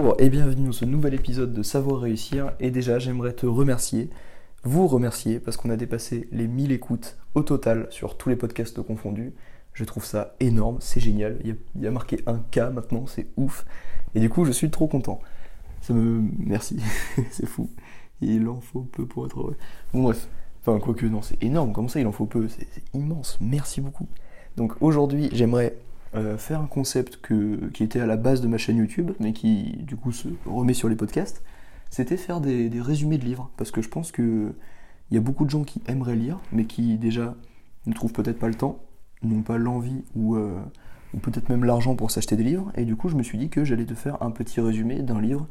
Bonjour et bienvenue dans ce nouvel épisode de Savoir réussir. Et déjà, j'aimerais te remercier, vous remercier, parce qu'on a dépassé les 1000 écoutes au total sur tous les podcasts confondus. Je trouve ça énorme, c'est génial. Il y, a, marqué un K maintenant, c'est ouf. Et du coup, je suis trop content. Ça me. Merci, c'est fou. Il en faut peu pour être heureux. Bon, bref. Enfin, quoique, non, c'est énorme. Comment ça, il en faut peu? C'est immense. Merci beaucoup. Donc aujourd'hui, j'aimerais euh, faire un concept qui était à la base de ma chaîne YouTube, mais qui du coup se remet sur les podcasts. C'était faire des, résumés de livres. Parce que je pense que il y a beaucoup de gens qui aimeraient lire, mais qui déjà ne trouvent peut-être pas le temps, n'ont pas l'envie ou, euh, ou peut-être même l'argent pour s'acheter des livres. Et du coup, je me suis dit que j'allais te faire un petit résumé d'un livre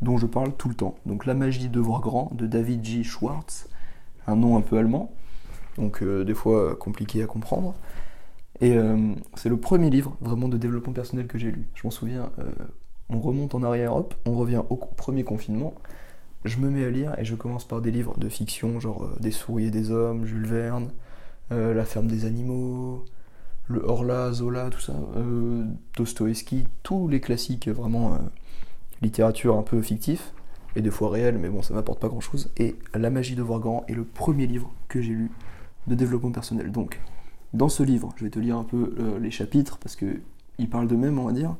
dont je parle tout le temps. Donc La magie de voir grand de David J. Schwartz, un nom un peu allemand, donc euh, des fois compliqué à comprendre. Et euh, c'est le premier livre vraiment de développement personnel que j'ai lu. Je m'en souviens, euh, on remonte en arrière, hop, on revient au premier confinement. Je me mets à lire et je commence par des livres de fiction, genre euh, Des souris et des hommes, Jules Verne, La ferme des animaux, le Horla, Zola, tout ça, Dostoevsky, tous les classiques vraiment littérature un peu fictif et des fois réel, mais bon, ça m'apporte pas grand chose. Et La magie de voir grand est le premier livre que j'ai lu de développement personnel. Donc, dans ce livre, je vais te lire un peu euh, les chapitres parce que ils parlent d'eux-mêmes, on va dire.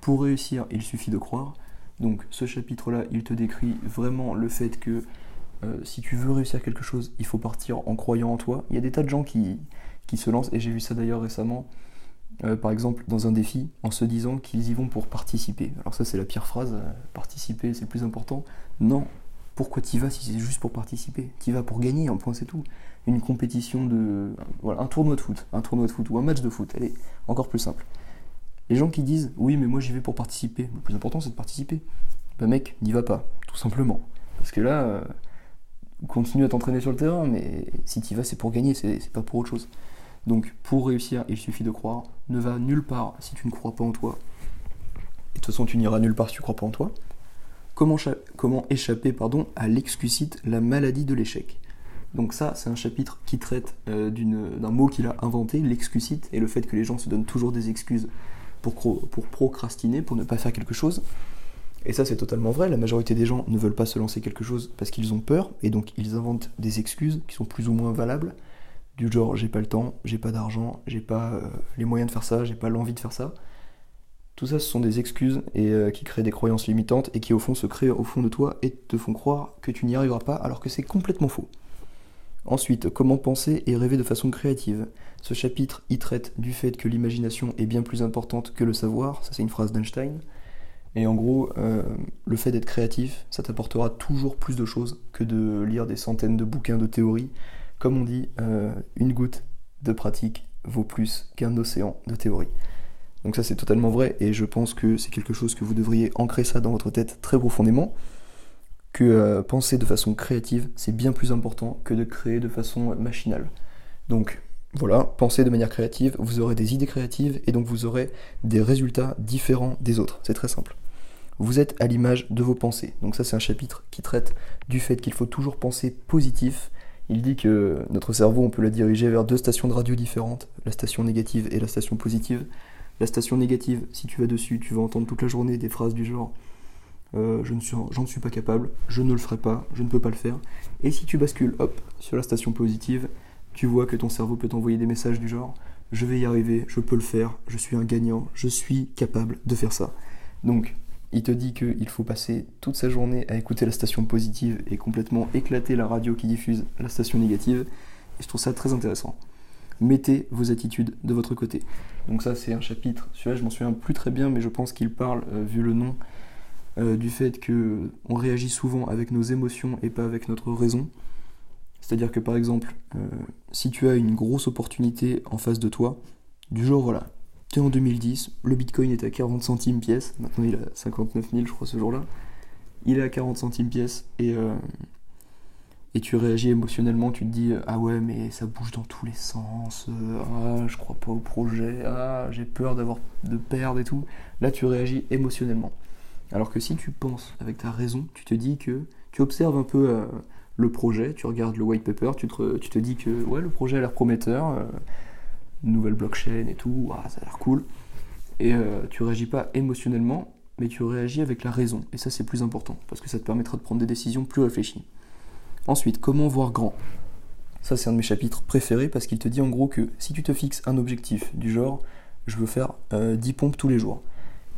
Pour réussir, il suffit de croire. Donc, ce chapitre-là, il te décrit vraiment le fait que euh, si tu veux réussir quelque chose, il faut partir en croyant en toi. Il y a des tas de gens qui, se lancent, et j'ai vu ça d'ailleurs récemment, euh, par exemple dans un défi, en se disant qu'ils y vont pour participer. Alors ça c'est la pire phrase, participer c'est le plus important. Non, pourquoi t'y vas si c'est juste pour participer? T'y vas pour gagner, un point c'est tout. Une compétition de... Voilà, un tournoi de foot, un tournoi de foot ou un match de foot, allez, encore plus simple. Les gens qui disent oui mais moi j'y vais pour participer, le plus important c'est de participer. Bah mec, n'y va pas, tout simplement. Parce que là, euh, continue à t'entraîner sur le terrain, mais si tu vas c'est pour gagner, c'est pas pour autre chose. Donc pour réussir, il suffit de croire. Ne va nulle part si tu ne crois pas en toi. Et de toute façon, tu n'iras nulle part si tu ne crois pas en toi. Comment, cha- comment échapper pardon, à l'exquisite, la maladie de l'échec? Donc ça, c'est un chapitre qui traite euh, d'un mot qu'il a inventé, l'excusite, et le fait que les gens se donnent toujours des excuses pour, procrastiner, pour ne pas faire quelque chose. Et ça, c'est totalement vrai. La majorité des gens ne veulent pas se lancer quelque chose parce qu'ils ont peur, et donc ils inventent des excuses qui sont plus ou moins valables, du genre j'ai pas le temps, j'ai pas d'argent, j'ai pas euh, les moyens de faire ça, j'ai pas l'envie de faire ça. Tout ça, ce sont des excuses euh, qui créent des croyances limitantes et qui au fond se créent au fond de toi et te font croire que tu n'y arriveras pas alors que c'est complètement faux. Ensuite, comment penser et rêver de façon créative? Ce chapitre y traite du fait que l'imagination est bien plus importante que le savoir, ça c'est une phrase d'Einstein. Et en gros, euh, le fait d'être créatif, ça t'apportera toujours plus de choses que de lire des centaines de bouquins de théorie. Comme on dit, euh, une goutte de pratique vaut plus qu'un océan de théorie. Donc ça c'est totalement vrai et je pense que c'est quelque chose que vous devriez ancrer ça dans votre tête très profondément. Que euh, penser de façon créative, c'est bien plus important que de créer de façon machinale. Donc voilà, pensez de manière créative, vous aurez des idées créatives et donc vous aurez des résultats différents des autres. C'est très simple. Vous êtes à l'image de vos pensées. Donc ça c'est un chapitre qui traite du fait qu'il faut toujours penser positif. Il dit que notre cerveau, on peut le diriger vers deux stations de radio différentes, la station négative et la station positive. La station négative, si tu vas dessus, tu vas entendre toute la journée des phrases du genre euh, je ne suis, pas capable, je ne le ferai pas, je ne peux pas le faire. Et si tu bascules, hop, sur la station positive, tu vois que ton cerveau peut t'envoyer des messages du genre je vais y arriver, je peux le faire, je suis un gagnant, je suis capable de faire ça. Donc, il te dit qu'il faut passer toute sa journée à écouter la station positive et complètement éclater la radio qui diffuse la station négative. Et je trouve ça très intéressant. Mettez vos attitudes de votre côté. Donc ça c'est un chapitre, celui-là je m'en souviens plus très bien, mais je pense qu'il parle, euh, vu le nom, euh, du fait que on réagit souvent avec nos émotions et pas avec notre raison. C'est-à-dire que par exemple, euh, si tu as une grosse opportunité en face de toi, du genre voilà, tu es en 2010, le bitcoin est à 40 centimes pièce, maintenant il est à 59 000 je crois ce jour-là, il est à 40 centimes pièce et, euh, et tu réagis émotionnellement, tu te dis ah ouais mais ça bouge dans tous les sens, ah je crois pas au projet, ah j'ai peur d'avoir de perdre et tout. Là tu réagis émotionnellement. Alors que si tu penses avec ta raison, tu te dis que tu observes un peu euh, le projet, tu regardes le white paper, tu te, dis que ouais le projet a l'air prometteur, euh, nouvelle blockchain et tout, ça a l'air cool. Et euh, tu réagis pas émotionnellement, mais tu réagis avec la raison. Et ça, c'est plus important, parce que ça te permettra de prendre des décisions plus réfléchies. Ensuite, comment voir grand? Ça, c'est un de mes chapitres préférés, parce qu'il te dit en gros que si tu te fixes un objectif du genre, je veux faire 10 euh, pompes tous les jours,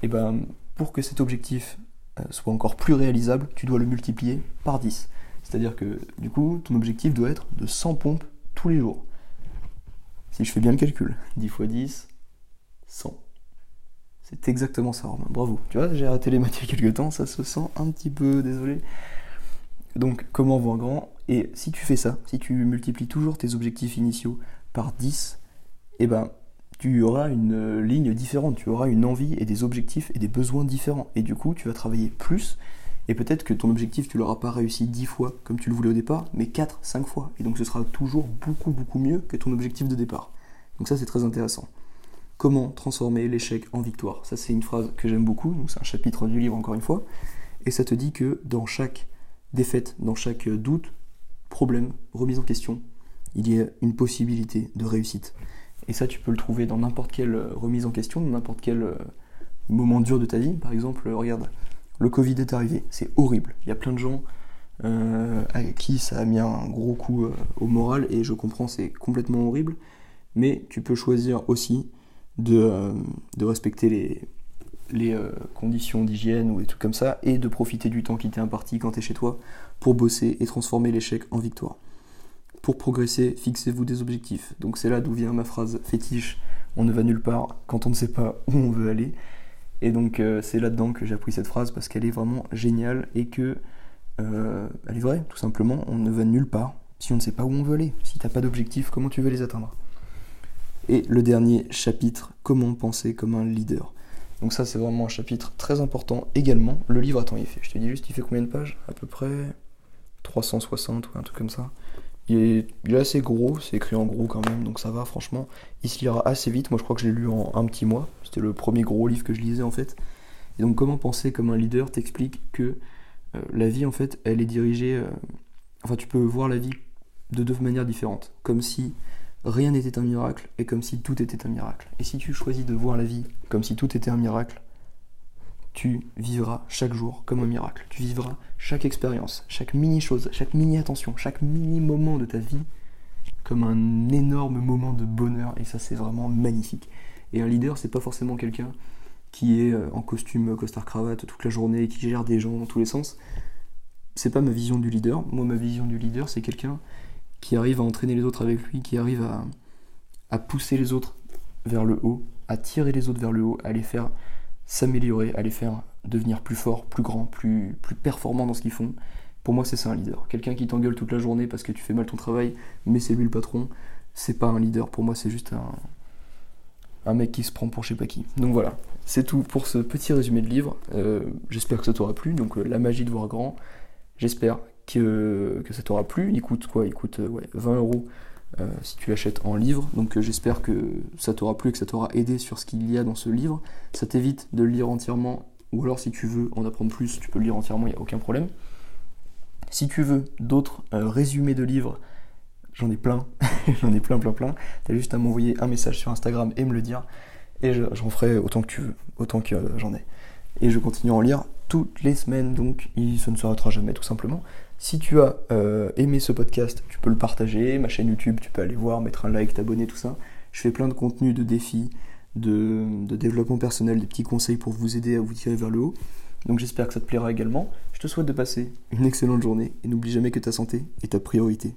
et ben pour que cet objectif euh, soit encore plus réalisable, tu dois le multiplier par 10. C'est-à-dire que du coup, ton objectif doit être de 100 pompes tous les jours. Si je fais bien le calcul, 10 x 10, 100. C'est exactement ça, Romain. Bravo. Tu vois, j'ai arrêté les maths il quelques temps, ça se sent un petit peu, désolé. Donc, comment voir grand? Et si tu fais ça, si tu multiplies toujours tes objectifs initiaux par 10, eh ben, tu auras une ligne différente, tu auras une envie et des objectifs et des besoins différents. Et du coup, tu vas travailler plus. Et peut-être que ton objectif, tu l'auras pas réussi 10 fois comme tu le voulais au départ, mais 4, 5 fois. Et donc ce sera toujours beaucoup, beaucoup mieux que ton objectif de départ. Donc ça, c'est très intéressant. Comment transformer l'échec en victoire? Ça, c'est une phrase que j'aime beaucoup. C'est un chapitre du livre, encore une fois. Et ça te dit que dans chaque défaite, dans chaque doute, problème, remise en question, il y a une possibilité de réussite. Et ça, tu peux le trouver dans n'importe quelle euh, remise en question, dans n'importe quel euh, moment dur de ta vie. Par exemple, euh, regarde, le Covid est arrivé, c'est horrible. Il y a plein de gens à qui ça a mis un gros coup au moral, et je comprends, c'est complètement horrible. Mais tu peux choisir aussi de, respecter les, conditions d'hygiène ou des trucs comme ça, et de profiter du temps qui t'est imparti quand tu es chez toi pour bosser et transformer l'échec en victoire. Pour progresser, fixez-vous des objectifs. Donc c'est là d'où vient ma phrase fétiche, on ne va nulle part quand on ne sait pas où on veut aller. Et donc euh, c'est là-dedans que j'ai appris cette phrase parce qu'elle est vraiment géniale et que euh, elle est vraie, tout simplement. On ne va nulle part si on ne sait pas où on veut aller. Si tu n'as pas d'objectifs, comment tu veux les atteindre? Et le dernier chapitre, comment penser comme un leader. Donc ça c'est vraiment un chapitre très important également. Le livre, attends, il fait, je te dis juste, il fait combien de pages? À peu près 360 ou un truc comme ça. Il est, assez gros, c'est écrit en gros quand même, donc ça va franchement. Il se lira assez vite, moi je crois que je l'ai lu en un petit mois, c'était le premier gros livre que je lisais en fait. Et donc comment penser comme un leader t'explique que euh, la vie en fait elle est dirigée... Euh, enfin tu peux voir la vie de deux manières différentes, comme si rien n'était un miracle et comme si tout était un miracle. Et si tu choisis de voir la vie comme si tout était un miracle, tu vivras chaque jour comme un miracle. Tu vivras chaque expérience, chaque mini chose, chaque mini attention, chaque mini moment de ta vie comme un énorme moment de bonheur. Et ça, c'est vraiment magnifique. Et un leader, c'est pas forcément quelqu'un qui est euh, en costume, costard cravate toute la journée qui gère des gens dans tous les sens. C'est pas ma vision du leader. Moi, ma vision du leader, c'est quelqu'un qui arrive à entraîner les autres avec lui, qui arrive à, à pousser les autres vers le haut, à tirer les autres vers le haut, à les faire s'améliorer, à les faire devenir plus forts, plus grands, plus, plus performants dans ce qu'ils font. Pour moi, c'est ça un leader. Quelqu'un qui t'engueule toute la journée parce que tu fais mal ton travail, mais c'est lui le patron, c'est pas un leader. Pour moi, c'est juste un, un mec qui se prend pour je sais pas qui. Donc voilà, c'est tout pour ce petit résumé de livre. Euh, j'espère que ça t'aura plu. Donc, euh, La magie de voir grand. J'espère que, que ça t'aura plu. Il coûte quoi? Il coûte ouais, 20 euros euh, si tu l'achètes en livre. Donc euh, j'espère que ça t'aura plu et que ça t'aura aidé sur ce qu'il y a dans ce livre. Ça t'évite de le lire entièrement, ou alors si tu veux en apprendre plus, tu peux le lire entièrement, il n'y a aucun problème. Si tu veux d'autres euh, résumés de livres, j'en ai plein, j'en ai plein, plein, plein. T'as juste à m'envoyer un message sur Instagram et me le dire, et j'en ferai autant que tu veux, autant que j'en ai. Et je continue à en lire toutes les semaines, donc ça ne s'arrêtera jamais tout simplement. Si tu as euh, aimé ce podcast, tu peux le partager, ma chaîne YouTube, tu peux aller voir, mettre un like, t'abonner, tout ça. Je fais plein de contenus, de défis, de, de, développement personnel, des petits conseils pour vous aider à vous tirer vers le haut. Donc j'espère que ça te plaira également. Je te souhaite de passer une excellente journée et n'oublie jamais que ta santé est ta priorité.